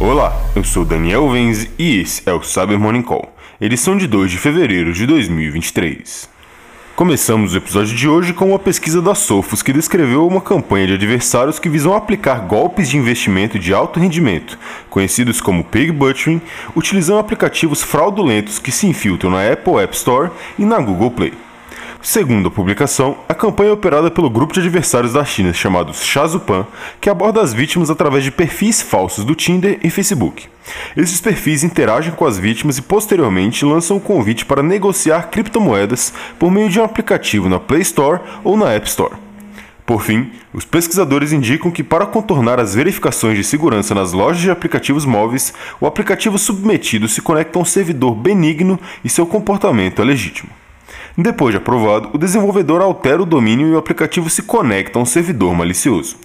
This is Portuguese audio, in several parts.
Olá, eu sou Daniel Venzi e esse é o Cyber Morning Call, edição de 2 de fevereiro de 2023. Começamos o episódio de hoje com uma pesquisa da Sofos que descreveu uma campanha de adversários que visam aplicar golpes de investimento de alto rendimento, conhecidos como pig butchering, utilizando aplicativos fraudulentos que se infiltram na Apple App Store e na Google Play. Segundo a publicação, a campanha é operada pelo grupo de adversários da China chamados Shazupan, que aborda as vítimas através de perfis falsos do Tinder e Facebook. Esses perfis interagem com as vítimas e posteriormente lançam um convite para negociar criptomoedas por meio de um aplicativo na Play Store ou na App Store. Por fim, os pesquisadores indicam que, para contornar as verificações de segurança nas lojas de aplicativos móveis, o aplicativo submetido se conecta a um servidor benigno e seu comportamento é legítimo. Depois de aprovado, o desenvolvedor altera o domínio e o aplicativo se conecta a um servidor malicioso.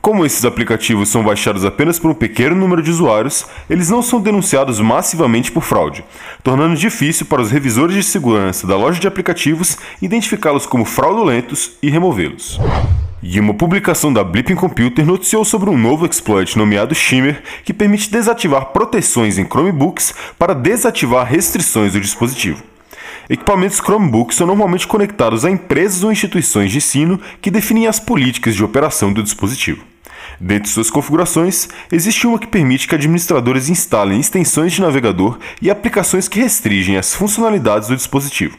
Como esses aplicativos são baixados apenas por um pequeno número de usuários, eles não são denunciados massivamente por fraude, tornando difícil para os revisores de segurança da loja de aplicativos identificá-los como fraudulentos e removê-los. E uma publicação da Blipping Computer noticiou sobre um novo exploit nomeado Shimmer que permite desativar proteções em Chromebooks para desativar restrições do dispositivo. Equipamentos Chromebook são normalmente conectados a empresas ou instituições de ensino que definem as políticas de operação do dispositivo. Dentre suas configurações, existe uma que permite que administradores instalem extensões de navegador e aplicações que restringem as funcionalidades do dispositivo.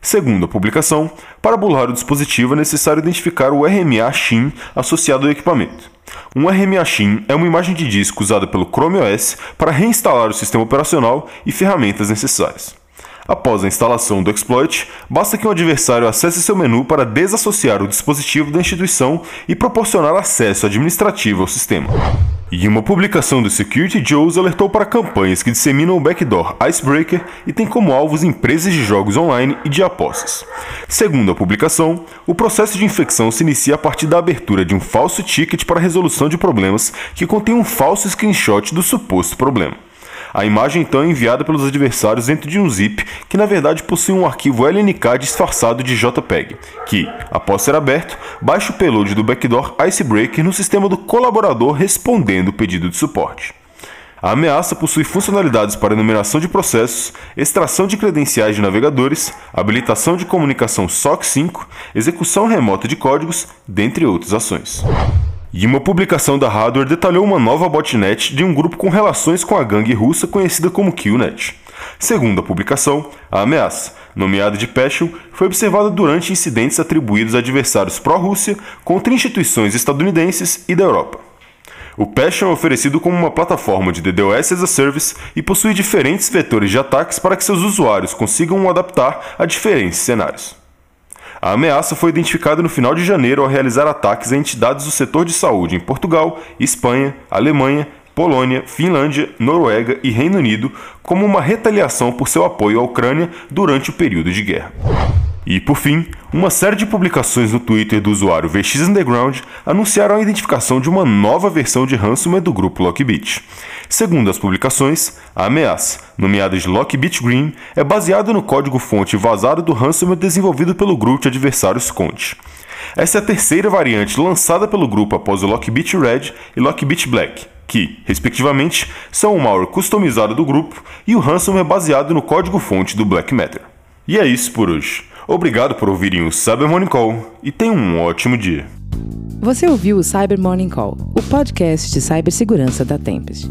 Segundo a publicação, para burlar o dispositivo é necessário identificar o RMA SHIM associado ao equipamento. Um RMA SHIM é uma imagem de disco usada pelo Chrome OS para reinstalar o sistema operacional e ferramentas necessárias. Após a instalação do exploit, basta que um adversário acesse seu menu para desassociar o dispositivo da instituição e proporcionar acesso administrativo ao sistema. E uma publicação do Security Joes alertou para campanhas que disseminam o backdoor Icebreaker e tem como alvos empresas de jogos online e de apostas. Segundo a publicação, o processo de infecção se inicia a partir da abertura de um falso ticket para resolução de problemas que contém um falso screenshot do suposto problema. A imagem então é enviada pelos adversários dentro de um zip que na verdade possui um arquivo LNK disfarçado de JPEG, que, após ser aberto, baixa o payload do backdoor Icebreaker no sistema do colaborador respondendo o pedido de suporte. A ameaça possui funcionalidades para enumeração de processos, extração de credenciais de navegadores, habilitação de comunicação SOC 5, execução remota de códigos, dentre outras ações. E uma publicação da Hardware detalhou uma nova botnet de um grupo com relações com a gangue russa conhecida como Killnet. Segundo a publicação, a ameaça, nomeada de Passion, foi observada durante incidentes atribuídos a adversários pró-Rússia contra instituições estadunidenses e da Europa. O Passion é oferecido como uma plataforma de DDoS as a Service e possui diferentes vetores de ataques para que seus usuários consigam adaptar a diferentes cenários. A ameaça foi identificada no final de janeiro ao realizar ataques a entidades do setor de saúde em Portugal, Espanha, Alemanha, Polônia, Finlândia, Noruega e Reino Unido como uma retaliação por seu apoio à Ucrânia durante o período de guerra. E, por fim, uma série de publicações no Twitter do usuário VX Underground anunciaram a identificação de uma nova versão de ransomware do grupo Lockbit. Segundo as publicações, a ameaça, nomeada de Lockbit Green, é baseada no código-fonte vazado do ransomware desenvolvido pelo grupo de adversários Conte. Essa é a terceira variante lançada pelo grupo após o Lockbit Red e Lockbit Black, que, respectivamente, são o malware customizado do grupo e o ransomware baseado no código-fonte do Black Matter. E é isso por hoje. Obrigado por ouvirem o Cyber Morning Call e tenham um ótimo dia. Você ouviu o Cyber Morning Call, o podcast de cibersegurança da Tempest.